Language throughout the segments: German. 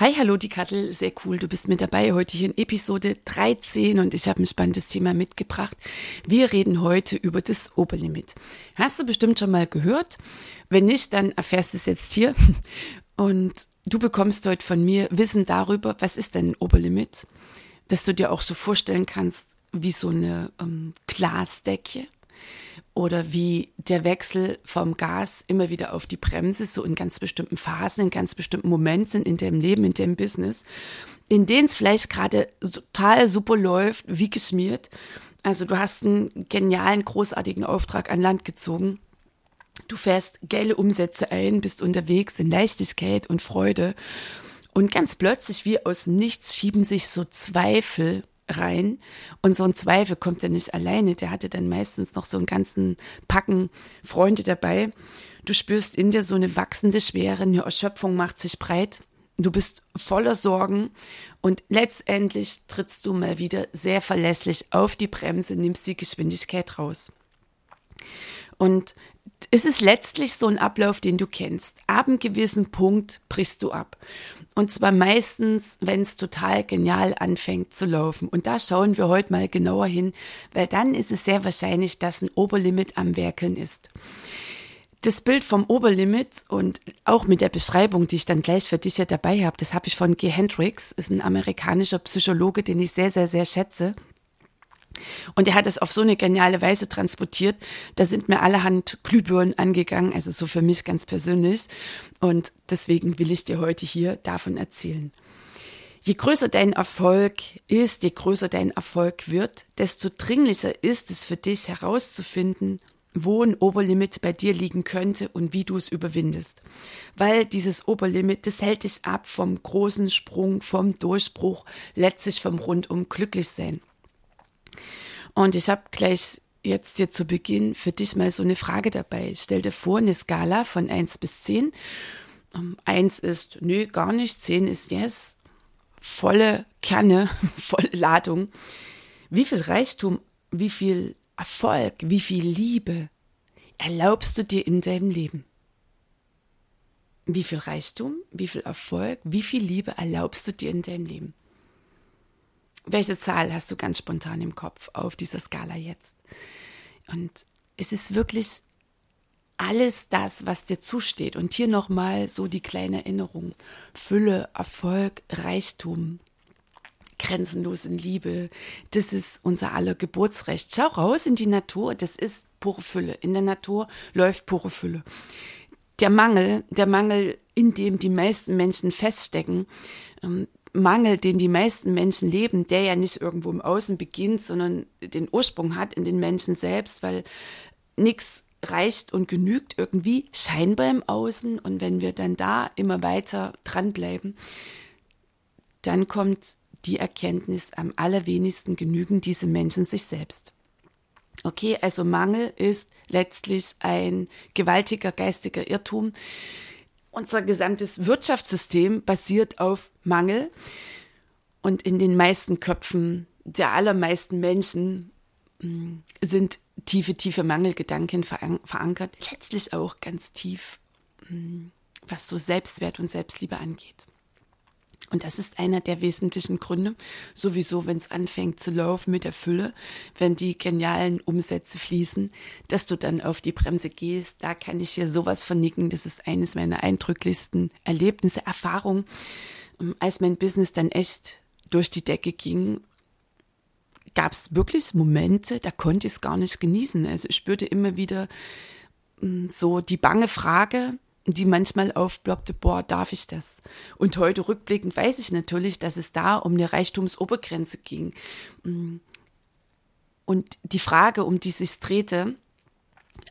Hi, hallo, die Kattel, sehr cool, du bist mit dabei heute hier in Episode 13 und ich habe ein spannendes Thema mitgebracht. Wir reden heute über das Oberlimit. Hast du bestimmt schon mal gehört? Wenn nicht, dann erfährst du es jetzt hier und du bekommst heute von mir Wissen darüber, was ist denn ein Oberlimit, dass du dir auch so vorstellen kannst wie so eine ähm, Glasdecke oder wie der Wechsel vom Gas immer wieder auf die Bremse, so in ganz bestimmten Phasen, in ganz bestimmten Momenten in deinem Leben, in deinem Business, in denen es vielleicht gerade total super läuft, wie geschmiert. Also du hast einen genialen, großartigen Auftrag an Land gezogen. Du fährst geile Umsätze ein, bist unterwegs in Leichtigkeit und Freude. Und ganz plötzlich, wie aus nichts, schieben sich so Zweifel rein. Und so ein Zweifel kommt ja nicht alleine. Der hatte dann meistens noch so einen ganzen Packen Freunde dabei. Du spürst in dir so eine wachsende Schwere, eine Erschöpfung macht sich breit. Du bist voller Sorgen und letztendlich trittst du mal wieder sehr verlässlich auf die Bremse, nimmst die Geschwindigkeit raus. Und es ist letztlich so ein Ablauf, den du kennst. Ab einem gewissen Punkt brichst du ab. Und zwar meistens, wenn es total genial anfängt zu laufen. Und da schauen wir heute mal genauer hin, weil dann ist es sehr wahrscheinlich, dass ein Oberlimit am Werkeln ist. Das Bild vom Oberlimit und auch mit der Beschreibung, die ich dann gleich für dich hier dabei habe, das habe ich von G. Hendricks, ist ein amerikanischer Psychologe, den ich sehr, sehr, sehr schätze. Und er hat es auf so eine geniale Weise transportiert. Da sind mir allerhand Glühbirnen angegangen, also so für mich ganz persönlich. Und deswegen will ich dir heute hier davon erzählen. Je größer dein Erfolg ist, je größer dein Erfolg wird, desto dringlicher ist es für dich herauszufinden, wo ein Oberlimit bei dir liegen könnte und wie du es überwindest. Weil dieses Oberlimit, das hält dich ab vom großen Sprung, vom Durchbruch, letztlich vom rundum glücklich sein. Und ich habe gleich jetzt hier zu Beginn für dich mal so eine Frage dabei. Stell dir vor, eine Skala von 1 bis 10. 1 ähm, ist, nö, gar nicht. 10 ist yes. Volle Kerne, volle Ladung. Wie viel Reichtum, wie viel Erfolg, wie viel Liebe erlaubst du dir in deinem Leben? Wie viel Reichtum, wie viel Erfolg, wie viel Liebe erlaubst du dir in deinem Leben? Welche Zahl hast du ganz spontan im Kopf auf dieser Skala jetzt? Und es ist wirklich alles das, was dir zusteht. Und hier nochmal so die kleine Erinnerung. Fülle, Erfolg, Reichtum, grenzenlose Liebe. Das ist unser aller Geburtsrecht. Schau raus in die Natur. Das ist pure Fülle. In der Natur läuft pure Fülle. Der Mangel, der Mangel, in dem die meisten Menschen feststecken, ähm, Mangel, den die meisten Menschen leben, der ja nicht irgendwo im Außen beginnt, sondern den Ursprung hat in den Menschen selbst, weil nichts reicht und genügt irgendwie scheinbar im Außen. Und wenn wir dann da immer weiter dranbleiben, dann kommt die Erkenntnis, am allerwenigsten genügen diese Menschen sich selbst. Okay, also Mangel ist letztlich ein gewaltiger geistiger Irrtum, unser gesamtes Wirtschaftssystem basiert auf Mangel. Und in den meisten Köpfen der allermeisten Menschen mm, sind tiefe, tiefe Mangelgedanken verankert. Letztlich auch ganz tief, mm, was so Selbstwert und Selbstliebe angeht. Und das ist einer der wesentlichen Gründe, sowieso, wenn es anfängt zu laufen mit der Fülle, wenn die genialen Umsätze fließen, dass du dann auf die Bremse gehst. Da kann ich hier sowas vernicken. Das ist eines meiner eindrücklichsten Erlebnisse, Erfahrungen, ähm, als mein Business dann echt durch die Decke ging. Gab es wirklich Momente, da konnte ich es gar nicht genießen. Also ich spürte immer wieder mm, so die bange Frage, die manchmal aufploppte, boah, darf ich das? Und heute rückblickend weiß ich natürlich, dass es da um eine Reichtumsobergrenze ging. und die Frage, um die sich drehte,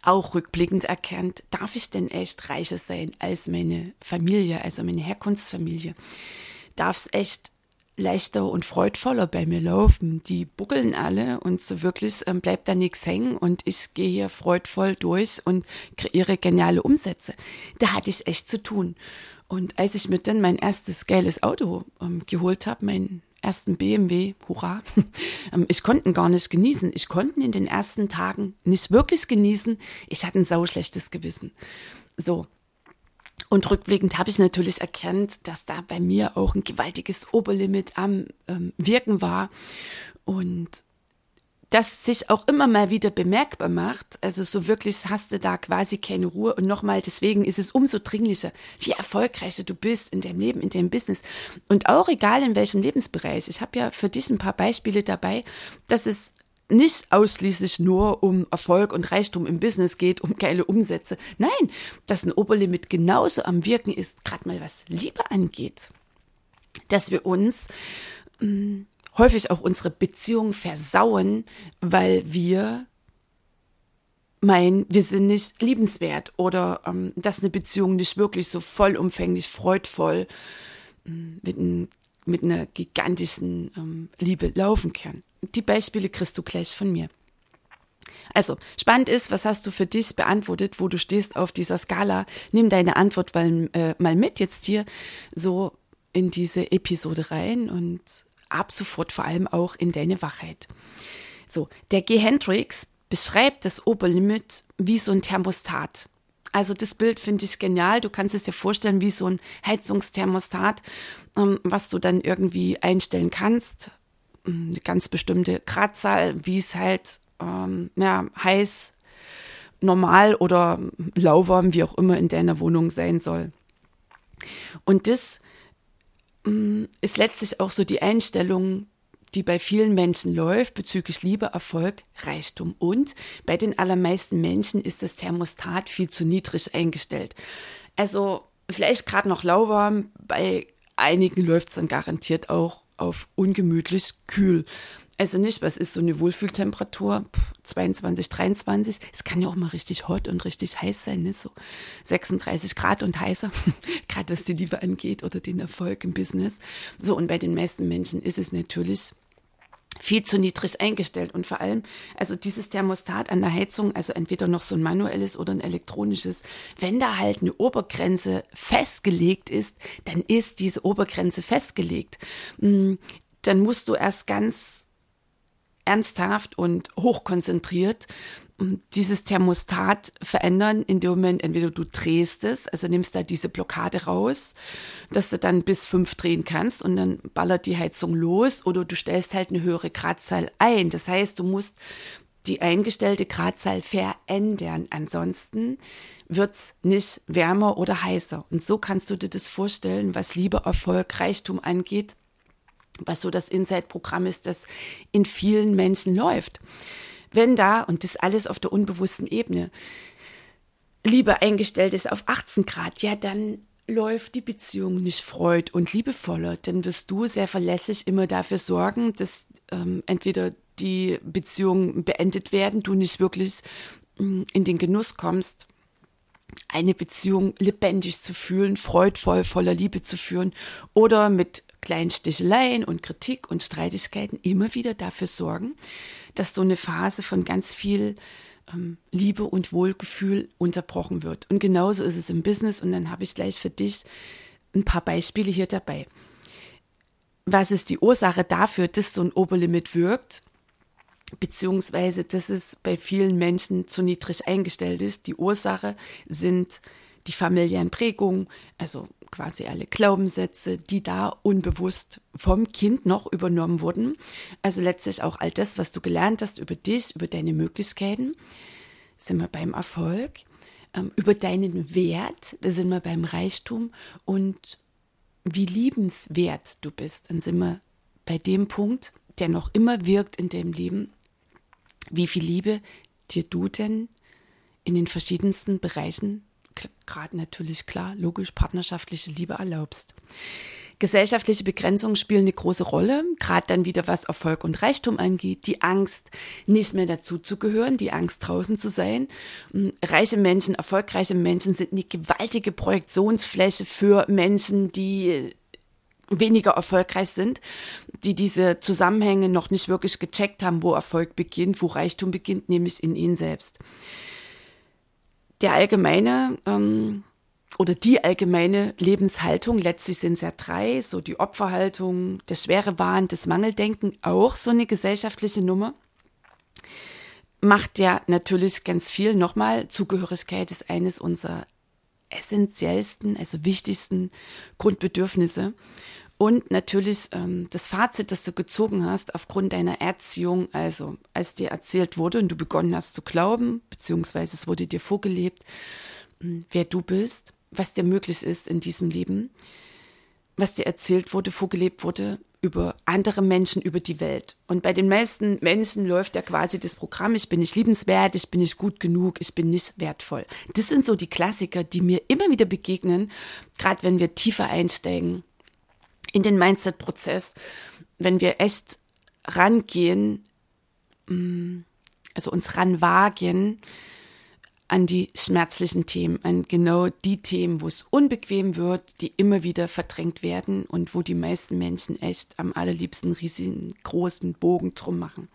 auch rückblickend erkannt, darf ich denn echt reicher sein als meine Familie, also meine Herkunftsfamilie? Darf es echt leichter und freudvoller bei mir laufen? Die buckeln alle und so wirklich ähm, bleibt da nichts hängen und ich gehe hier freudvoll durch und kreiere geniale Umsätze. Da hatte ich echt zu tun. Und als ich mir dann mein erstes geiles Auto ähm, geholt habe, mein ersten BMW, hurra, ähm, ich konnte ihn gar nicht genießen. Ich konnte ihn in den ersten Tagen nicht wirklich genießen. Ich hatte ein sauschlechtes Gewissen. So. Und rückblickend habe ich natürlich erkannt, dass da bei mir auch ein gewaltiges Oberlimit am ähm, Wirken war. Und das sich auch immer mal wieder bemerkbar macht. Also so wirklich hast du da quasi keine Ruhe. Und nochmal, deswegen ist es umso dringlicher, je erfolgreicher du bist in deinem Leben, in deinem Business. Und auch egal in welchem Lebensbereich. Ich habe ja für dich ein paar Beispiele dabei, dass es nicht ausschließlich nur um Erfolg und Reichtum im Business geht, um geile Umsätze. Nein, dass ein Oberlimit genauso am Wirken ist, gerade mal was Liebe angeht. Dass wir uns mh, mm, häufig auch unsere Beziehung versauen, weil wir meinen, wir sind nicht liebenswert oder ähm, dass eine Beziehung nicht wirklich so vollumfänglich, freudvoll ähm, mit, ein, mit, einer gigantischen ähm, Liebe laufen kann. Die Beispiele kriegst du gleich von mir. Also, spannend ist, was hast du für dich beantwortet, wo du stehst auf dieser Skala? Nimm deine Antwort mal, äh, mal mit jetzt hier so in diese Episode rein und ab sofort vor allem auch in deine Wachheit. So, der G. Hendrix beschreibt das Oberlimit wie so ein Thermostat. Also das Bild finde ich genial. Du kannst es dir vorstellen wie so ein Heizungsthermostat, was du dann irgendwie einstellen kannst. Ähm, eine ganz bestimmte Gradzahl, wie es halt ähm, ja, heiß, normal oder lauwarm, wie auch immer in deiner Wohnung sein soll. Und das Mm, ist letztlich auch so die Einstellung, die bei vielen Menschen läuft bezüglich Liebe, Erfolg, Reichtum. Und bei den allermeisten Menschen ist das Thermostat viel zu niedrig eingestellt. Also vielleicht gerade noch lauwarm, bei einigen läuft es dann garantiert auch auf ungemütlich kühl. Also nicht, was ist so eine Wohlfühltemperatur? 22, 23. Es kann ja auch mal richtig hot und richtig heiß sein, ne? so 36 Grad und heißer, gerade was die Liebe angeht oder den Erfolg im Business. So, und bei den meisten Menschen ist es natürlich viel zu niedrig eingestellt und vor allem, also dieses Thermostat an der Heizung, also entweder noch so ein manuelles oder ein elektronisches, wenn da halt eine Obergrenze festgelegt ist, dann ist diese Obergrenze festgelegt. Hm, dann musst du erst ganz ernsthaft und hochkonzentriert dieses Thermostat verändern, in dem Moment entweder du drehst es, also nimmst da diese Blockade raus, dass du dann bis fünf drehen kannst und dann ballert die Heizung los oder du stellst halt eine höhere Gradzahl ein. Das heißt, du musst die eingestellte Gradzahl verändern. Ansonsten wird's nicht wärmer oder heißer. Und so kannst du dir das vorstellen, was Liebe, Erfolg, Reichtum angeht was so das Inside-Programm ist, das in vielen Menschen läuft. Wenn da, und das alles auf der unbewussten Ebene, Liebe eingestellt ist auf 18 Grad, ja, dann läuft die Beziehung nicht freud und liebevoller. Dann wirst du sehr verlässlich immer dafür sorgen, dass ähm, entweder die Beziehungen beendet werden, du nicht wirklich ähm, in den Genuss kommst, eine Beziehung lebendig zu fühlen, freudvoll, voller Liebe zu führen oder mit kleinen Sticheleien und Kritik und Streitigkeiten immer wieder dafür sorgen, dass so eine Phase von ganz viel ähm, Liebe und Wohlgefühl unterbrochen wird. Und genauso ist es im Business und dann habe ich gleich für dich ein paar Beispiele hier dabei. Was ist die Ursache dafür, dass so ein Oberlimit wirkt? Beziehungsweise, dass es bei vielen Menschen zu niedrig eingestellt ist. Die Ursache sind die familiären Prägungen, also quasi alle Glaubenssätze, die da unbewusst vom Kind noch übernommen wurden. Also letztlich auch all das, was du gelernt hast über dich, über deine Möglichkeiten, sind wir beim Erfolg, ähm, über deinen Wert, da sind wir beim Reichtum. Und wie liebenswert du bist, dann sind wir bei dem Punkt, der noch immer wirkt in deinem Leben, wie viel Liebe dir du denn in den verschiedensten Bereichen gerade natürlich klar, logisch partnerschaftliche Liebe erlaubst. Gesellschaftliche Begrenzungen spielen eine große Rolle, gerade dann wieder was Erfolg und Reichtum angeht, die Angst, nicht mehr dazu zu gehören, die Angst draußen zu sein. Hm, reiche Menschen, erfolgreiche Menschen sind eine gewaltige Projektionsfläche für Menschen, die weniger erfolgreich sind, die diese Zusammenhänge noch nicht wirklich gecheckt haben, wo Erfolg beginnt, wo Reichtum beginnt, nämlich in ihnen selbst. Der allgemeine ähm, oder die allgemeine Lebenshaltung, letztlich sind es ja drei, so die Opferhaltung, der schwere Wahn, das Mangeldenken, auch so eine gesellschaftliche Nummer, macht ja natürlich ganz viel. Nochmal, Zugehörigkeit ist eines unserer essentiellsten, also wichtigsten Grundbedürfnisse. Und natürlich ähm, das Fazit, das du gezogen hast aufgrund deiner Erziehung, also als dir erzählt wurde und du begonnen hast zu glauben, beziehungsweise es wurde dir vorgelebt, hm, wer du bist, was dir möglich ist in diesem Leben, was dir erzählt wurde, vorgelebt wurde über andere Menschen, über die Welt. Und bei den meisten Menschen läuft ja quasi das Programm, ich bin nicht liebenswert, ich bin nicht gut genug, ich bin nicht wertvoll. Das sind so die Klassiker, die mir immer wieder begegnen, gerade wenn wir tiefer einsteigen in den Mindset-Prozess, wenn wir echt rangehen, mm, also uns ranwagen, an die schmerzlichen Themen, an genau die Themen, wo es unbequem wird, die immer wieder verdrängt werden und wo die meisten Menschen echt am allerliebsten riesigen großen Bogen drum machen.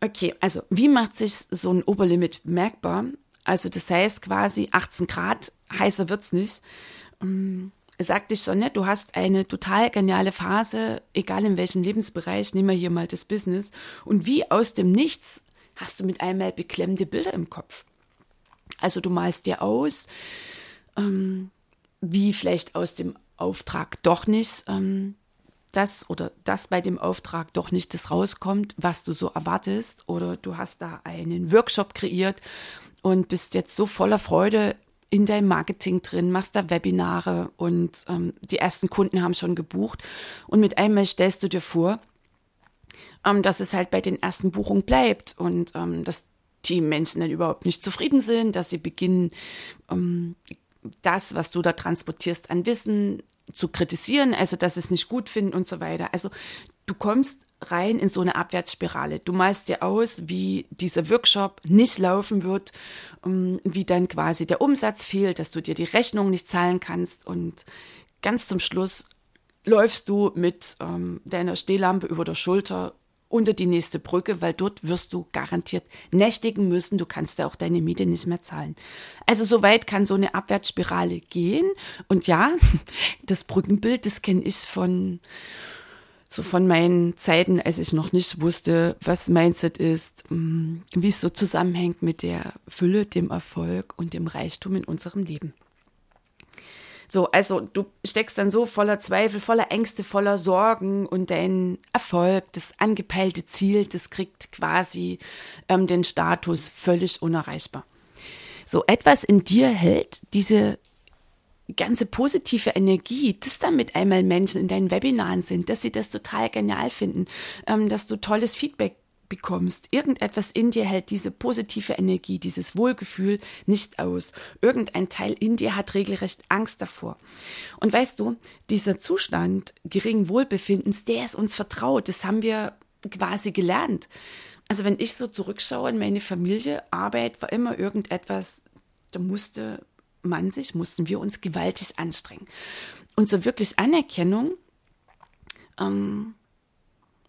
Okay, also wie macht sich so ein Oberlimit merkbar? Also das heißt quasi 18 Grad, heißer wird's nicht. Ähm, sagte ich schon, ne? du hast eine total geniale Phase, egal in welchem Lebensbereich, nehmen wir hier mal das Business. Und wie aus dem Nichts hast du mit einmal beklemmende Bilder im Kopf. Also du malst dir aus, ähm, wie vielleicht aus dem Auftrag doch nicht ähm, das oder das bei dem Auftrag doch nicht das rauskommt, was du so erwartest. Oder du hast da einen Workshop kreiert und bist jetzt so voller Freude in deinem Marketing drin, machst da Webinare und ähm, die ersten Kunden haben schon gebucht. Und mit einmal stellst du dir vor, ähm, dass es halt bei den ersten Buchungen bleibt und ähm, dass die Menschen dann überhaupt nicht zufrieden sind, dass sie beginnen, ähm, das, was du da transportierst, an Wissen zu kritisieren, also dass sie es nicht gut finden und so weiter. Also du kommst rein in so eine Abwärtsspirale. Du malst dir aus, wie dieser Workshop nicht laufen wird, ähm, wie dann quasi der Umsatz fehlt, dass du dir die Rechnung nicht zahlen kannst und ganz zum Schluss läufst du mit ähm, deiner Stehlampe über der Schulter unter die nächste Brücke, weil dort wirst du garantiert nächtigen müssen. Du kannst ja auch deine Miete nicht mehr zahlen. Also so weit kann so eine Abwärtsspirale gehen. Und ja, das Brückenbild, das kenne ich von so von meinen Zeiten, als ich noch nicht wusste, was Mindset ist, mm, wie es so zusammenhängt mit der Fülle, dem Erfolg und dem Reichtum in unserem Leben. So, also du steckst dann so voller Zweifel, voller Ängste, voller Sorgen und dein Erfolg, das angepeilte Ziel, das kriegt quasi ähm, den Status völlig unerreichbar. So etwas in dir hält diese ganze positive Energie, dass damit einmal Menschen in deinen Webinaren sind, dass sie das total genial finden, ähm, dass du tolles Feedback bekommst. Irgendetwas in dir hält diese positive Energie, dieses Wohlgefühl nicht aus. Irgendein Teil in dir hat regelrecht Angst davor. Und weißt du, dieser Zustand geringen Wohlbefindens, der ist uns vertraut. Das haben wir quasi gelernt. Also wenn ich so zurückschaue in meine Familie, Arbeit war immer irgendetwas, da musste man sich, mussten wir uns gewaltig anstrengen. Und so wirklich Anerkennung, ähm,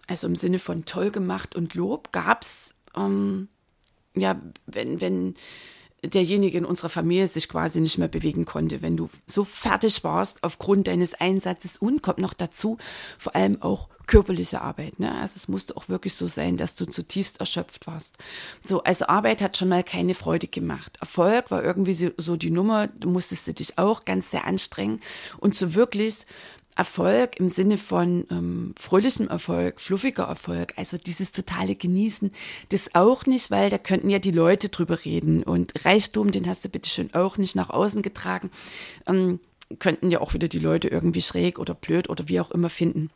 also im Sinne von toll gemacht und Lob, gab es, ähm, ja, wenn, wenn derjenige in unserer Familie sich quasi nicht mehr bewegen konnte, wenn du so fertig warst aufgrund deines Einsatzes und kommt noch dazu, vor allem auch körperliche Arbeit. Ne? Also es musste auch wirklich so sein, dass du zutiefst erschöpft warst. So, also Arbeit hat schon mal keine Freude gemacht. Erfolg war irgendwie so, so die Nummer, du musstest dich auch ganz sehr anstrengen und so wirklich Erfolg im Sinne von ähm, fröhlichem Erfolg, fluffiger Erfolg, also dieses totale Genießen, das auch nicht, weil da könnten ja die Leute drüber reden und Reichtum, den hast du bitte schön auch nicht nach außen getragen, ähm, könnten ja auch wieder die Leute irgendwie schräg oder blöd oder wie auch immer finden.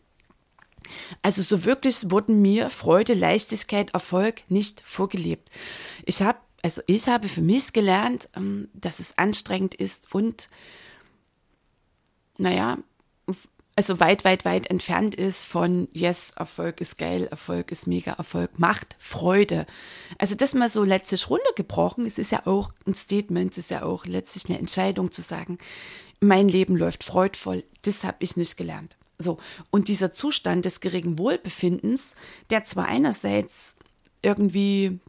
Also so wirklich wurden mir Freude, Leichtigkeit, Erfolg nicht vorgelebt. Ich habe, also ich habe für mich gelernt, ähm, dass es anstrengend ist und naja, also weit, weit, weit entfernt ist von Yes, Erfolg ist geil, Erfolg ist mega, Erfolg macht Freude. Also das mal so letztlich runtergebrochen, es ist ja auch ein Statement, es ist ja auch letztlich eine Entscheidung zu sagen, mein Leben läuft freudvoll, das habe ich nicht gelernt. So, und dieser Zustand des geringen Wohlbefindens, der zwar einerseits irgendwie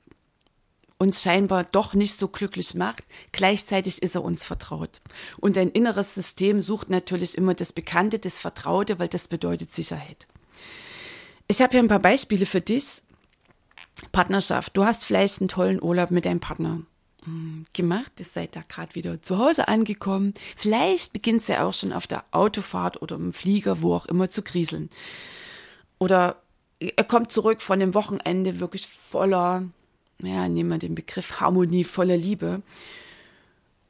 uns scheinbar doch nicht so glücklich macht, gleichzeitig ist er uns vertraut. Und ein inneres System sucht natürlich immer das Bekannte, das Vertraute, weil das bedeutet Sicherheit. Ich habe hier ein paar Beispiele für dich. Partnerschaft. Du hast vielleicht einen tollen Urlaub mit deinem Partner hm, gemacht. Ihr seid da gerade wieder zu Hause angekommen. Vielleicht beginnt es ja auch schon auf der Autofahrt oder im Flieger, wo auch immer, zu kriseln. Oder er kommt zurück von dem Wochenende wirklich voller ja, nehmen wir den Begriff Harmonie voller Liebe.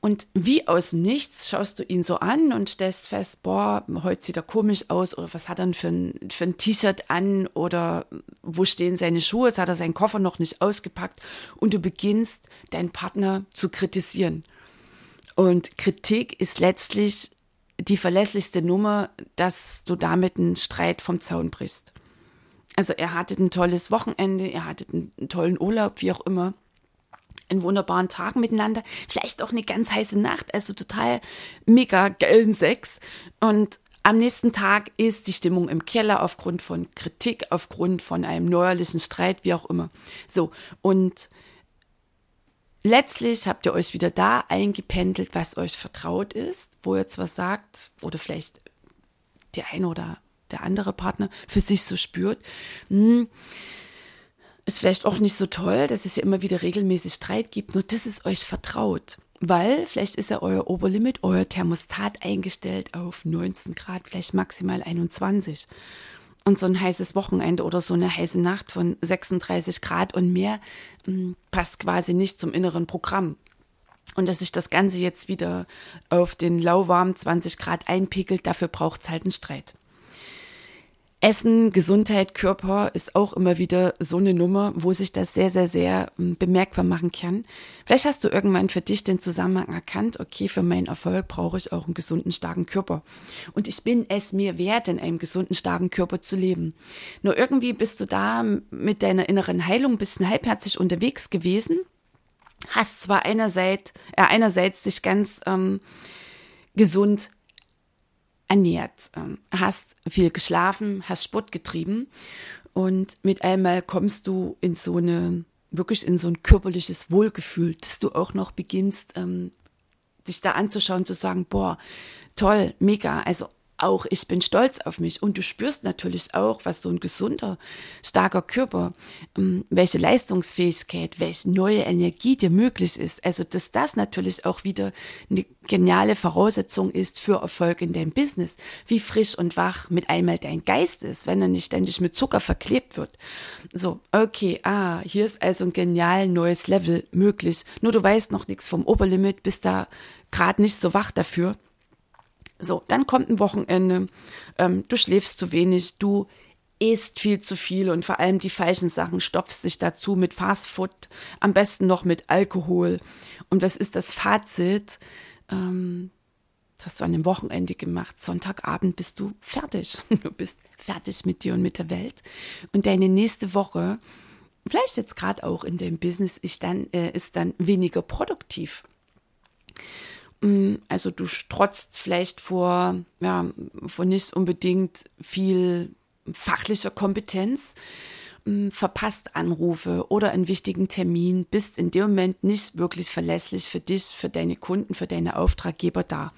Und wie aus dem Nichts schaust du ihn so an und stellst fest, boah, heute sieht er komisch aus oder was hat er denn für ein, für ein T-Shirt an oder wo stehen seine Schuhe, jetzt hat er seinen Koffer noch nicht ausgepackt und du beginnst deinen Partner zu kritisieren. Und Kritik ist letztlich die verlässlichste Nummer, dass du damit einen Streit vom Zaun brichst. Also er hatte ein tolles Wochenende, er hatte einen, tollen Urlaub, wie auch immer einen wunderbaren Tag miteinander, vielleicht auch eine ganz heiße Nacht, also total mega geilen Sex. Und am nächsten Tag ist die Stimmung im Keller aufgrund von Kritik, aufgrund von einem neuerlichen Streit, wie auch immer. So, und letztlich habt ihr euch wieder da eingependelt, was euch vertraut ist, wo ihr zwar sagt, oder vielleicht der eine oder der andere Partner für sich so spürt, hm, ist vielleicht auch nicht so toll, dass es ja immer wieder regelmäßig Streit gibt, nur das ist euch vertraut. Weil vielleicht ist ja euer Oberlimit, euer Thermostat eingestellt auf 19 Grad, vielleicht maximal 21. Und so ein heißes Wochenende oder so eine heiße Nacht von 36 Grad und mehr hm, passt quasi nicht zum inneren Programm. Und dass sich das Ganze jetzt wieder auf den lauwarmen 20 Grad einpegelt, dafür braucht es halt einen Streit. Essen, Gesundheit, Körper ist auch immer wieder so eine Nummer, wo sich das sehr, sehr, sehr hm, bemerkbar machen kann. Vielleicht hast du irgendwann für dich den Zusammenhang erkannt, okay, für meinen Erfolg brauche ich auch einen gesunden, starken Körper. Und ich bin es mir wert, in einem gesunden, starken Körper zu leben. Nur irgendwie bist du da mit deiner inneren Heilung ein bisschen halbherzig unterwegs gewesen, hast zwar einerseits, äh, einerseits dich ganz ähm, gesund ernährt, ähm, hast viel geschlafen, hast Sport getrieben und mit einmal kommst du in so eine, wirklich in so ein körperliches Wohlgefühl, dass du auch noch beginnst, ähm, dich da anzuschauen, zu sagen, boah, toll, mega, also auch ich bin stolz auf mich und du spürst natürlich auch, was so ein gesunder, starker Körper, ähm, welche Leistungsfähigkeit, welche neue Energie dir möglich ist. Also, dass das natürlich auch wieder eine geniale Voraussetzung ist für Erfolg in deinem Business. Wie frisch und wach mit einmal dein Geist ist, wenn er nicht ständig mit Zucker verklebt wird. So, okay, ah, hier ist also ein genial neues Level möglich. Nur du weißt noch nichts vom Oberlimit, bist da gerade nicht so wach dafür. So, dann kommt ein Wochenende, ähm, du schläfst zu wenig, du isst viel zu viel und vor allem die falschen Sachen, stopfst sich dazu mit Fastfood, am besten noch mit Alkohol. Und was ist das Fazit? Ähm, das hast du an dem Wochenende gemacht. Sonntagabend bist du fertig. Du bist fertig mit dir und mit der Welt. Und deine nächste Woche, vielleicht jetzt gerade auch in dem Business, ist dann, äh, ist dann weniger produktiv. Mm, also du strotzt vielleicht vor, ja, vor nicht unbedingt viel fachlicher Kompetenz, mm, verpasst Anrufe oder einen wichtigen Termin, bist in dem Moment nicht wirklich verlässlich für dich, für deine Kunden, für deine Auftraggeber da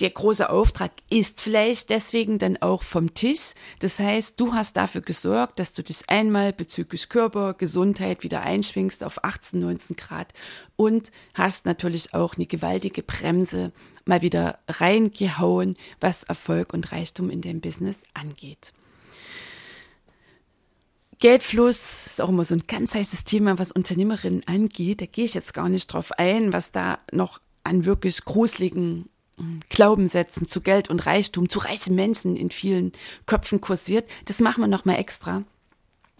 der große Auftrag ist vielleicht deswegen dann auch vom Tisch. Das heißt, du hast dafür gesorgt, dass du dich einmal bezüglich Körper, Gesundheit wieder einschwingst auf 18, 19 Grad und hast natürlich auch eine gewaltige Bremse mal wieder reingehauen, was Erfolg und Reichtum in deinem Business angeht. Geldfluss ist auch immer so ein ganz heißes Thema, was Unternehmerinnen angeht. Da gehe ich jetzt gar nicht drauf ein, was da noch an wirklich gruseligen Glaubenssätzen zu Geld und Reichtum, zu reichen Menschen in vielen Köpfen kursiert. Das machen wir nochmal extra.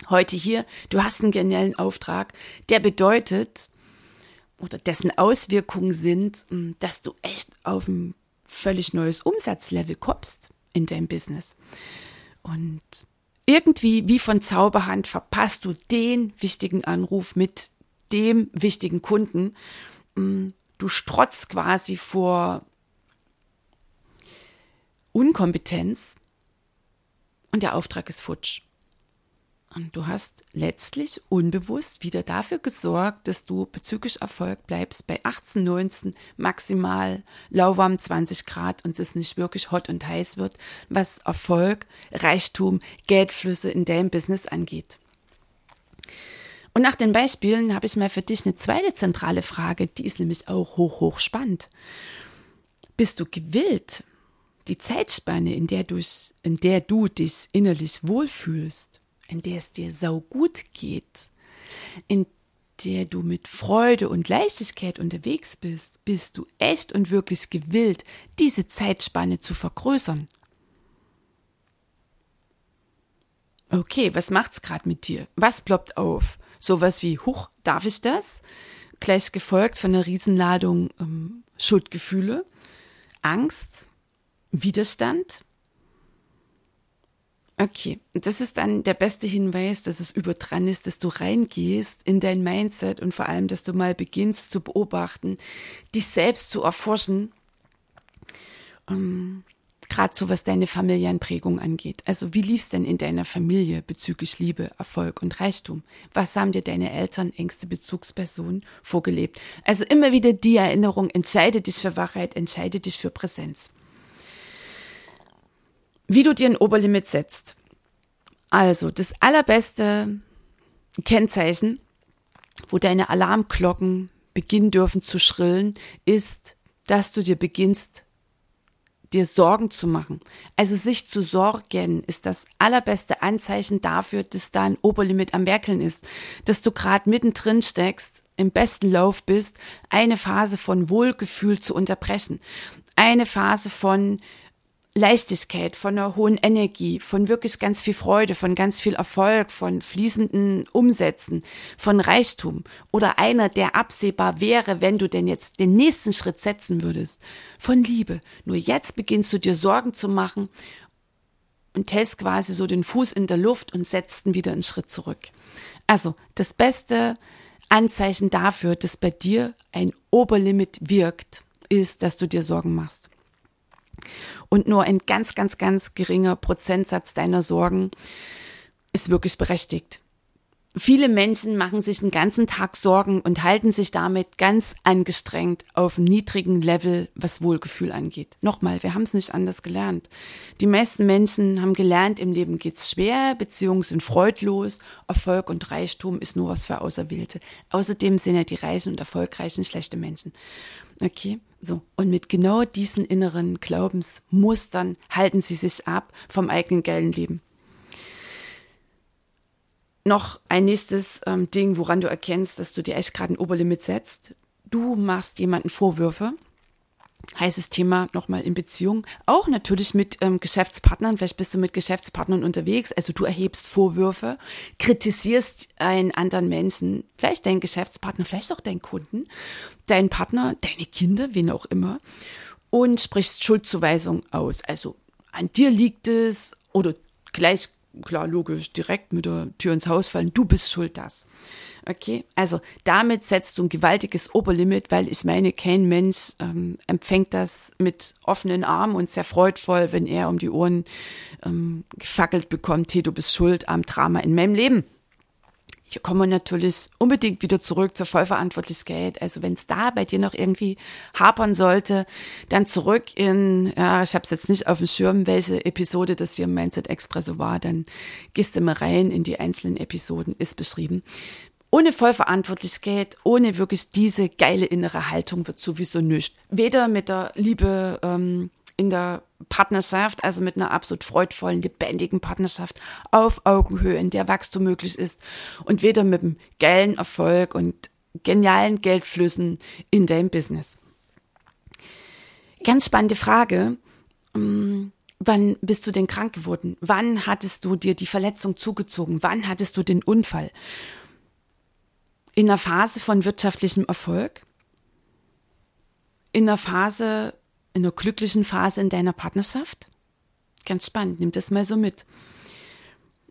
Heute hier, du hast einen genialen Auftrag, der bedeutet, oder dessen Auswirkungen sind, hm, dass du echt auf ein völlig neues Umsatzlevel kommst. in deinem Business. Und irgendwie wie von Zauberhand verpasst du den wichtigen Anruf mit dem wichtigen Kunden. Mm, du strotzt quasi vor Unkompetenz und der Auftrag ist futsch. Und du hast letztlich unbewusst wieder dafür gesorgt, dass du bezüglich Erfolg bleibst bei 18, 19, maximal lauwarm 20 Grad und es nicht wirklich hot und heiß wird, was Erfolg, Reichtum, Geldflüsse in deinem Business angeht. Und nach den Beispielen habe ich mal für dich eine zweite zentrale Frage, die ist nämlich auch hoch, hoch spannend. Bist du gewillt, die Zeitspanne, in der, in der du dich innerlich wohlfühlst, in der es dir sau gut geht, in der du mit Freude und Leichtigkeit unterwegs bist, bist du echt und wirklich gewillt, diese Zeitspanne zu vergrößern. Okay, was macht's gerade mit dir? Was ploppt auf? Sowas wie, huch, darf ich das? Gleich gefolgt von einer Riesenladung ähm, Schuldgefühle, Angst, Widerstand, Okay, das ist dann der beste Hinweis, dass es über dran ist, dass du reingehst in dein Mindset und vor allem, dass du mal beginnst zu beobachten, dich selbst zu erforschen, ähm, gerade so was deine Familienprägung angeht. Also wie lief's denn in deiner Familie bezüglich Liebe, Erfolg und Reichtum? Was haben dir deine Eltern, engste Bezugspersonen vorgelebt? Also immer wieder die Erinnerung, entscheide dich für Wahrheit, entscheide dich für Präsenz wie du dir ein Oberlimit setzt. Also, das allerbeste Kennzeichen, wo deine Alarmglocken beginnen dürfen zu schrillen, ist, dass du dir beginnst, dir Sorgen zu machen. Also sich zu sorgen ist das allerbeste Anzeichen dafür, dass da ein Oberlimit am Werkeln ist, dass du gerade mittendrin steckst, im besten Lauf bist, eine Phase von Wohlgefühl zu unterbrechen, eine Phase von Leichtigkeit, von einer hohen Energie, von wirklich ganz viel Freude, von ganz viel Erfolg, von fließenden Umsätzen, von Reichtum oder einer, der absehbar wäre, wenn du denn jetzt den nächsten Schritt setzen würdest, von Liebe. Nur jetzt beginnst du dir Sorgen zu machen und hältst quasi so den Fuß in der Luft und setzt ihn wieder einen Schritt zurück. Also das beste Anzeichen dafür, dass bei dir ein Oberlimit wirkt, ist, dass du dir Sorgen machst und nur ein ganz, ganz, ganz geringer Prozentsatz deiner Sorgen ist wirklich berechtigt. Viele Menschen machen sich den ganzen Tag Sorgen und halten sich damit ganz angestrengt auf niedrigen Level, was Wohlgefühl angeht. Nochmal, wir haben es nicht anders gelernt. Die meisten Menschen haben gelernt, im Leben geht's schwer, Beziehungen sind freudlos, Erfolg und Reichtum ist nur was für Auserwählte. Außerdem sind ja die Reichen und Erfolgreichen schlechte Menschen. Okay? So. Und mit genau diesen inneren Glaubensmustern halten sie sich ab vom eigenen geilen Leben. Noch ein nächstes ähm, Ding, woran du erkennst, dass du dir echt gerade ein Oberlimit setzt. Du machst jemanden Vorwürfe heißes Thema nochmal in Beziehung. Auch natürlich mit ähm, Geschäftspartnern. Vielleicht bist du mit Geschäftspartnern unterwegs. Also du erhebst Vorwürfe, kritisierst einen anderen Menschen, vielleicht deinen Geschäftspartner, vielleicht auch deinen Kunden, deinen Partner, deine Kinder, wen auch immer. Und sprichst Schuldzuweisung aus. Also an dir liegt es oder gleich klar, logisch, direkt mit der Tür ins Haus fallen, du bist schuld das. Okay, also damit setzt du ein gewaltiges Oberlimit, weil ich meine, kein Mensch ähm, empfängt das mit offenen Armen und sehr freudvoll, wenn er um die Ohren ähm, gefackelt bekommt, hey, du bist schuld am Drama in meinem Leben. Hier kommen wir natürlich unbedingt wieder zurück zur Vollverantwortlichkeit. Also wenn es da bei dir noch irgendwie hapern sollte, dann zurück in, ja, ich habe es jetzt nicht auf dem Schirm, welche Episode das hier im Mindset Expresso war, dann gehst du mal rein in die einzelnen Episoden, ist beschrieben. Ohne Vollverantwortlichkeit, ohne wirklich diese geile innere Haltung wird sowieso nichts. Weder mit der Liebe ähm, in der Partnerschaft, also mit einer absolut freudvollen, lebendigen Partnerschaft auf Augenhöhe, in der Wachstum möglich ist und weder mit dem geilen Erfolg und genialen Geldflüssen in deinem Business. Ganz spannende Frage. Ähm, wann bist du denn krank geworden? Wann hattest du dir die Verletzung zugezogen? Wann hattest du den Unfall? In einer Phase von wirtschaftlichem Erfolg? In einer Phase in einer glücklichen Phase in deiner Partnerschaft? Ganz spannend, nimm das mal so mit.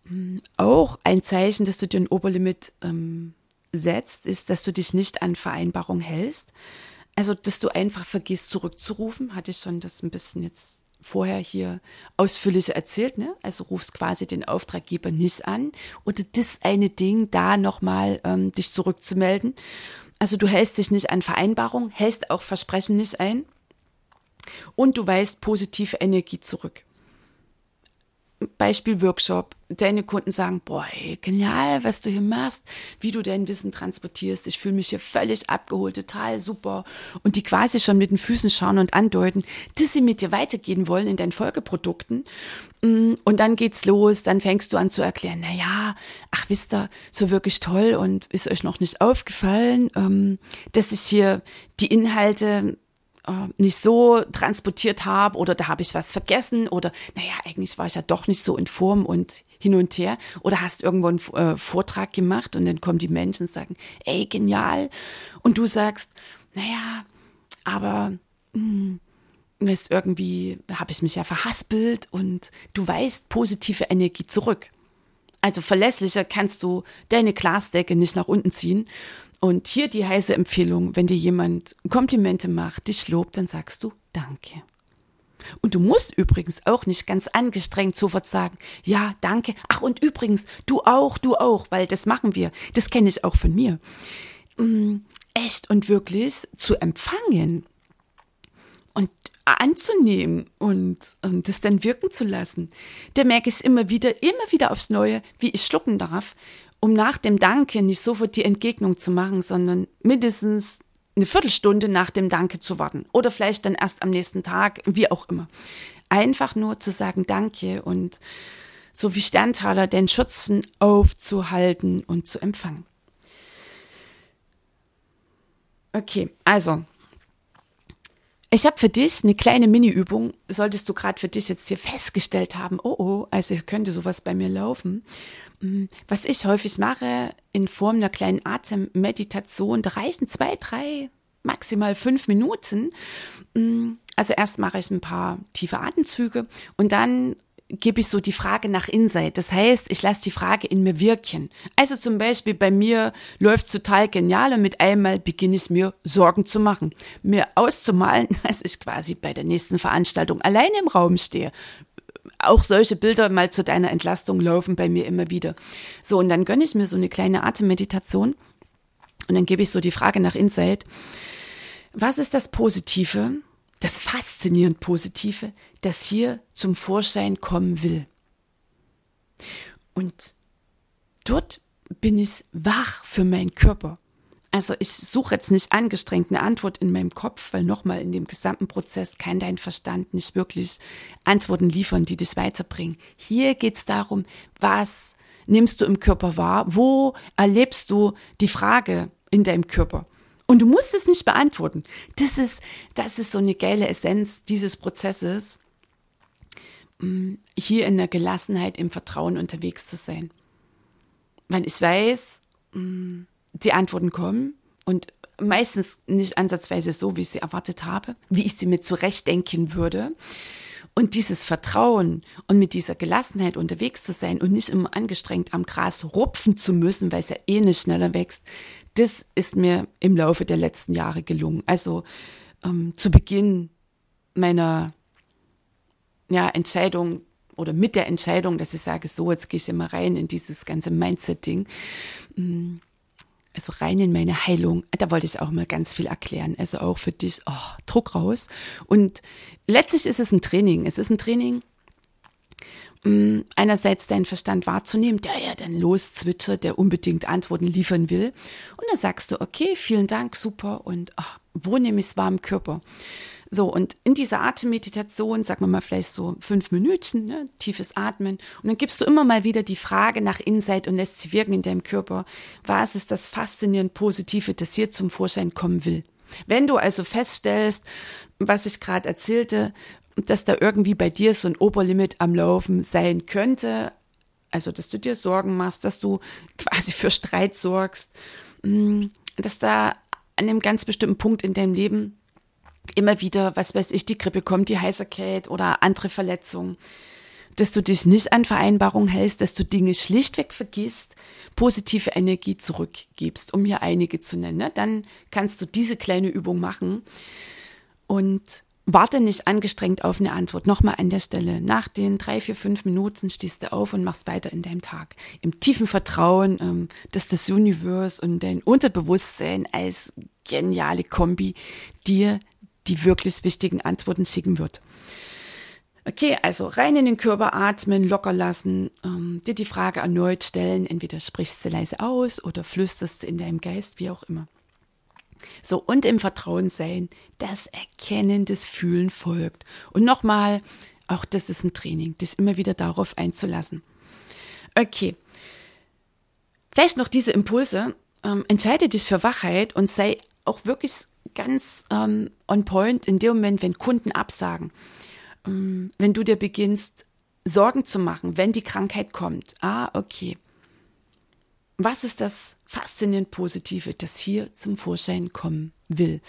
Hm, auch ein Zeichen, dass du dir ein Oberlimit ähm, setzt, ist, dass du dich nicht an Vereinbarung hältst. Also, dass du einfach vergisst, zurückzurufen. Hatte ich schon das ein bisschen jetzt vorher hier ausführlich erzählt, ne? Also rufst quasi den Auftraggeber nicht an oder das eine Ding da nochmal ähm, dich zurückzumelden. Also du hältst dich nicht an Vereinbarung, hältst auch Versprechen nicht ein und du weist positive Energie zurück. Beispiel Workshop. Deine Kunden sagen, boah, ey, genial, was du hier machst, wie du dein Wissen transportierst. Ich fühle mich hier völlig abgeholt, total super. Und die quasi schon mit den Füßen schauen und andeuten, dass sie mit dir weitergehen wollen in deinen Folgeprodukten. Mm, und dann geht's los, dann fängst du an zu erklären, na ja, ach, wisst ihr, so wirklich toll und ist euch noch nicht aufgefallen, ähm, dass ich hier die Inhalte äh, nicht so transportiert habe oder da habe ich was vergessen oder naja, eigentlich war ich ja doch nicht so in Form und hin und her oder hast irgendwo einen äh, Vortrag gemacht und dann kommen die Menschen und sagen, ey, genial. Und du sagst, naja, aber mh, hm, weißt, irgendwie habe ich mich ja verhaspelt und du weißt positive Energie zurück. Also verlässlicher kannst du deine Glasdecke nicht nach unten ziehen. Und hier die heiße Empfehlung, wenn dir jemand Komplimente macht, dich lobt, dann sagst du Danke. Und du musst übrigens auch nicht ganz angestrengt sofort sagen, ja, danke. Ach, und übrigens, du auch, du auch, weil das machen wir. Das kenne ich auch von mir. Mm, echt und wirklich zu empfangen und anzunehmen und, und das dann wirken zu lassen. Da merke ich es immer wieder, immer wieder aufs Neue, wie ich schlucken darf um nach dem Danke nicht sofort die Entgegnung zu machen, sondern mindestens eine Viertelstunde nach dem Danke zu warten oder vielleicht dann erst am nächsten Tag, wie auch immer. Einfach nur zu sagen Danke und so wie Sterntaler den Schützen aufzuhalten und zu empfangen. Okay, also ich habe für dich eine kleine Mini-Übung, solltest du gerade für dich jetzt hier festgestellt haben, oh oh, also könnte sowas bei mir laufen. Mm, was ich häufig mache in Form einer kleinen Atemmeditation, da reichen zwei, drei, maximal fünf Minuten. Mm, also erst mache ich ein paar tiefe Atemzüge und dann gebe ich so die Frage nach Insight. Das heißt, ich lasse die Frage in mir wirken. Also zum Beispiel bei mir läuft es total genial und mit einmal beginne ich mir Sorgen zu machen, mir auszumalen, dass ich quasi bei der nächsten Veranstaltung alleine im Raum stehe. Auch solche Bilder mal zu deiner Entlastung laufen bei mir immer wieder. So, und dann gönne ich mir so eine kleine Atemmeditation und dann gebe ich so die Frage nach Insight. Was ist das Positive, das faszinierend Positive, das hier zum Vorschein kommen will. Und dort bin ich wach für meinen Körper. Also ich suche jetzt nicht angestrengt eine Antwort in meinem Kopf, weil nochmal in dem gesamten Prozess kann dein Verstand nicht wirklich Antworten liefern, die dich weiterbringen. Hier geht es darum, was nimmst du im Körper wahr? Wo erlebst du die Frage in deinem Körper? Und du musst es nicht beantworten. Das ist, das ist so eine geile Essenz dieses Prozesses, mm, hier in der Gelassenheit, im Vertrauen unterwegs zu sein. Weil ich weiß, mm, die Antworten kommen und meistens nicht ansatzweise so, wie ich sie erwartet habe, wie ich sie mir zurechtdenken würde. Und dieses Vertrauen und mit dieser Gelassenheit unterwegs zu sein und nicht immer angestrengt am Gras rupfen zu müssen, weil es ja eh nicht schneller wächst, das ist mir im Laufe der letzten Jahre gelungen. Also ähm, zu Beginn meiner ja, Entscheidung oder mit der Entscheidung, dass ich sage, so, jetzt gehe ich immer rein in dieses ganze Mindset-Ding. Also rein in meine Heilung. Da wollte ich auch mal ganz viel erklären. Also auch für dich, oh, Druck raus. Und letztlich ist es ein Training. Es ist ein Training, Mm, einerseits deinen Verstand wahrzunehmen, der ja dann loszwitschert, der unbedingt Antworten liefern will. Und dann sagst du, okay, vielen Dank, super. Und ach, wo nehme ich es warm Körper? So, und in dieser Atemmeditation, sagen wir mal vielleicht so fünf Minuten, ne, tiefes Atmen. Und dann gibst du immer mal wieder die Frage nach Insight und lässt sie wirken in deinem Körper. Was ist das faszinierend Positive, das hier zum Vorschein kommen will? Wenn du also feststellst, was ich gerade erzählte, dass da irgendwie bei dir so ein Oberlimit am Laufen sein könnte. Also, dass du dir Sorgen machst, dass du quasi für Streit sorgst, mm, dass da an einem ganz bestimmten Punkt in deinem Leben immer wieder, was weiß ich, die Grippe kommt, die Heiserkeit oder andere Verletzungen, dass du dich nicht an Vereinbarungen hältst, dass du Dinge schlichtweg vergisst, positive Energie zurückgibst, um hier einige zu nennen. Ne? Dann kannst du diese kleine Übung machen und warte nicht angestrengt auf eine Antwort. Nochmal an der Stelle. Nach den drei, vier, fünf Minuten stehst du auf und machst weiter in deinem Tag. Im tiefen Vertrauen, ähm, dass das Universum und dein Unterbewusstsein als geniale Kombi dir die wirklich wichtigen Antworten schicken wird. Okay, also rein in den Körper atmen, locker lassen, ähm, dir die Frage erneut stellen. Entweder sprichst du leise aus oder flüsterst in deinem Geist, wie auch immer. So, und im Vertrauen sein, das Erkennen des Fühlen folgt. Und nochmal, auch das ist ein Training, das immer wieder darauf einzulassen. Okay. Vielleicht noch diese Impulse. Ähm, entscheide dich für Wachheit und sei auch wirklich ganz ähm, on point in dem Moment, wenn Kunden absagen. Ähm, wenn du dir beginnst, Sorgen zu machen, wenn die Krankheit kommt. Ah, okay. Was ist das faszinierend Positive, das hier zum Vorschein kommen will?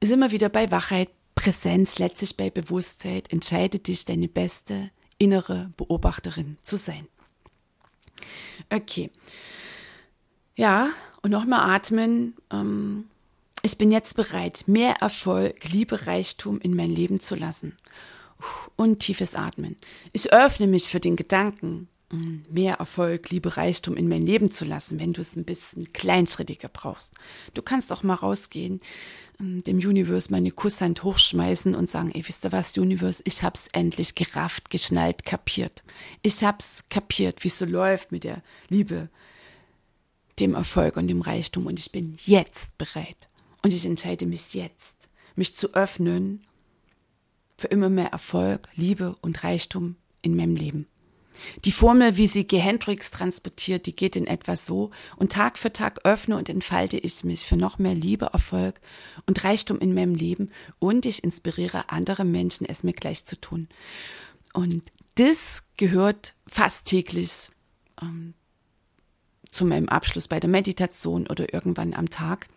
Ist immer wieder bei Wachheit, Präsenz, letztlich bei Bewusstheit. Entscheide dich, deine beste innere Beobachterin zu sein. Okay. Ja, und nochmal atmen. Ähm, ich bin jetzt bereit, mehr Erfolg, Liebe, Reichtum in mein Leben zu lassen. Und tiefes Atmen. Ich öffne mich für den Gedanken, mm, mehr Erfolg, Liebe, Reichtum in mein Leben zu lassen, wenn du es ein bisschen kleinschrittiger brauchst. Du kannst auch mal rausgehen, mm, dem Universe meine Kusshand hochschmeißen und sagen, ey, wisst ihr was, Universe, ich hab's endlich gerafft, geschnallt, kapiert. Ich hab's kapiert, wie es so läuft mit der Liebe, dem Erfolg und dem Reichtum und ich bin jetzt bereit. Und ich entscheide mich jetzt, mich zu öffnen für immer mehr Erfolg, Liebe und Reichtum in meinem Leben. Die Formel, wie sie G. Hendricks transportiert, die geht in etwa so. Und Tag für Tag öffne und entfalte ich mich für noch mehr Liebe, Erfolg und Reichtum in meinem Leben und ich inspiriere andere Menschen, es mir gleich zu tun. Und das gehört fast täglich ähm, zu meinem Abschluss bei der Meditation oder irgendwann am Tag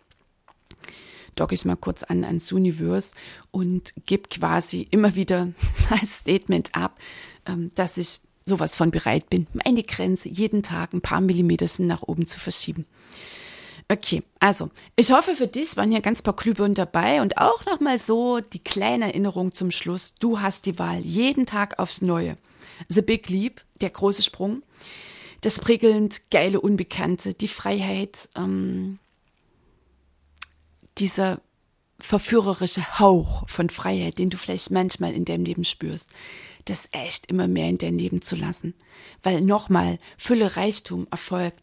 docke ich mal kurz an ans Universe und gebe quasi immer wieder als Statement ab, ähm, dass ich sowas von bereit bin, meine Grenze jeden Tag ein paar Millimeter nach oben zu verschieben. Okay, also ich hoffe für dich waren hier ganz paar Glühbirnen dabei und auch nochmal so die kleine Erinnerung zum Schluss. Du hast die Wahl jeden Tag aufs Neue. The Big Leap, der große Sprung, das prickelnd geile Unbekannte, die Freiheit, ähm, dieser verführerische Hauch von Freiheit, den du vielleicht manchmal in deinem Leben spürst, das echt immer mehr in dein Leben zu lassen. Weil nochmal, Fülle, Reichtum, Erfolg,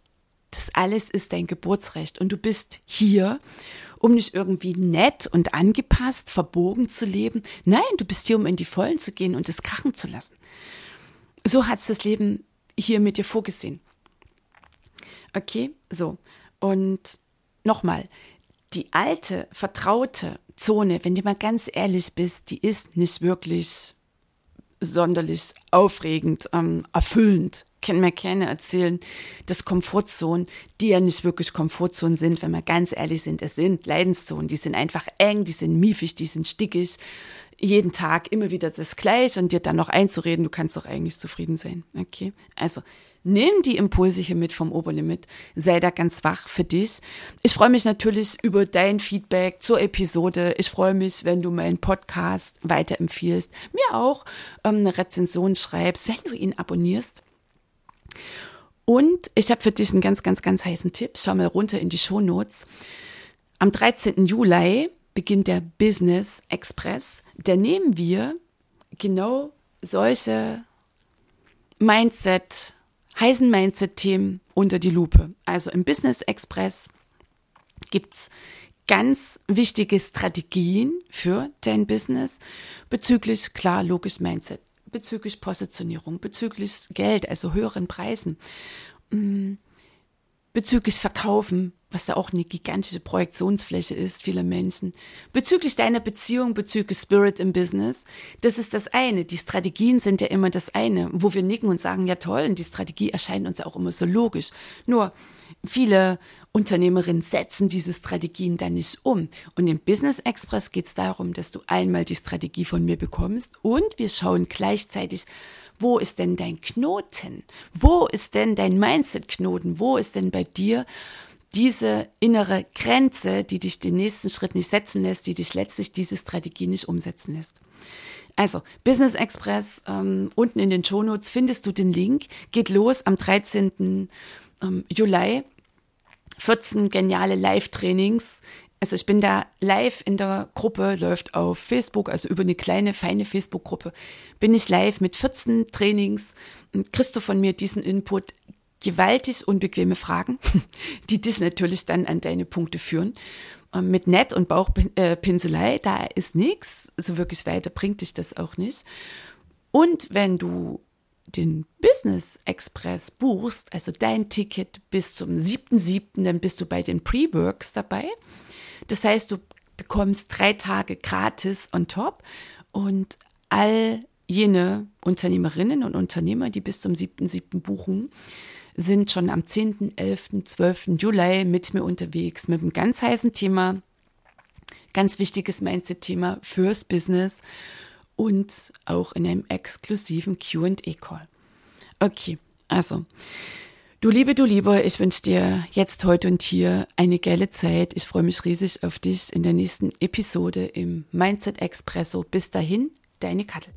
das alles ist dein Geburtsrecht und du bist hier, um nicht irgendwie nett und angepasst, verbogen zu leben. Nein, du bist hier, um in die Vollen zu gehen und es krachen zu lassen. So hat es das Leben hier mit dir vorgesehen. Okay, so. Und nochmal, die alte, vertraute Zone, wenn du mal ganz ehrlich bist, die ist nicht wirklich sonderlich aufregend, ähm, erfüllend. Mir keiner erzählen, dass Komfortzonen, die ja nicht wirklich Komfortzonen sind, wenn wir ganz ehrlich sind, es sind Leidenszonen, die sind einfach eng, die sind miefig, die sind stickig, jeden Tag immer wieder das Gleiche und dir dann noch einzureden, du kannst doch eigentlich zufrieden sein. Okay, also Nimm die Impulse hier mit vom Oberlimit. Sei da ganz wach für dich. Ich freue mich natürlich über dein Feedback zur Episode. Ich freue mich, wenn du meinen Podcast weiterempfiehlst. Mir auch ähm, eine Rezension schreibst, wenn du ihn abonnierst. Und ich habe für dich einen ganz, ganz, ganz heißen Tipp. Schau mal runter in die Show Notes. Am 13. Juli beginnt der Business Express. Da nehmen wir genau solche Mindset, heißen Mindset-Themen unter die Lupe. Also im Business Express gibt's ganz wichtige Strategien für dein Business bezüglich, klar, logisch Mindset, bezüglich Positionierung, bezüglich Geld, also höheren Preisen, mm, bezüglich Verkaufen, was ja auch eine gigantische Projektionsfläche ist, vieler Menschen. Bezüglich deiner Beziehung, bezüglich Spirit im Business, das ist das eine. Die Strategien sind ja immer das eine, wo wir nicken und sagen, ja toll, und die Strategie erscheint uns auch immer so logisch. Nur viele Unternehmerinnen setzen diese Strategien dann nicht um. Und im Business Express geht es darum, dass du einmal die Strategie von mir bekommst und wir schauen gleichzeitig, wo ist denn dein Knoten? Wo ist denn dein Mindset-Knoten? Wo ist denn bei dir diese innere Grenze, die dich den nächsten Schritt nicht setzen lässt, die dich letztlich diese Strategie nicht umsetzen lässt. Also, Business Express, ähm, unten in den Show Notes findest du den Link. Geht los am 13. Ähm, Juli. 14 geniale Live-Trainings. Also ich bin da live in der Gruppe, läuft auf Facebook, also über eine kleine, feine Facebook-Gruppe, bin ich live mit 14 Trainings. Kriegst du von mir diesen Input gewaltig unbequeme Fragen, die dich natürlich dann an deine Punkte führen. Ähm, mit Nett und Bauchpinselei, da ist nichts, so wirklich weiter bringt dich das auch nicht. Und wenn du den Business Express buchst, also dein Ticket bis zum 7.7., dann bist du bei den Pre-Works dabei. Das heißt, du bekommst drei Tage gratis on top und all jene Unternehmerinnen und Unternehmer, die bis zum 7.7. buchen, sind schon am 10., 11., 12. Juli mit mir unterwegs mit einem ganz heißen Thema, ganz wichtiges Mindset-Thema fürs Business und auch in einem exklusiven QA-Call. Okay, also. Du Liebe, du Lieber, ich wünsche dir jetzt, heute und hier eine geile Zeit. Ich freue mich riesig auf dich in der nächsten Episode im Mindset Expresso. Bis dahin, deine Kattel.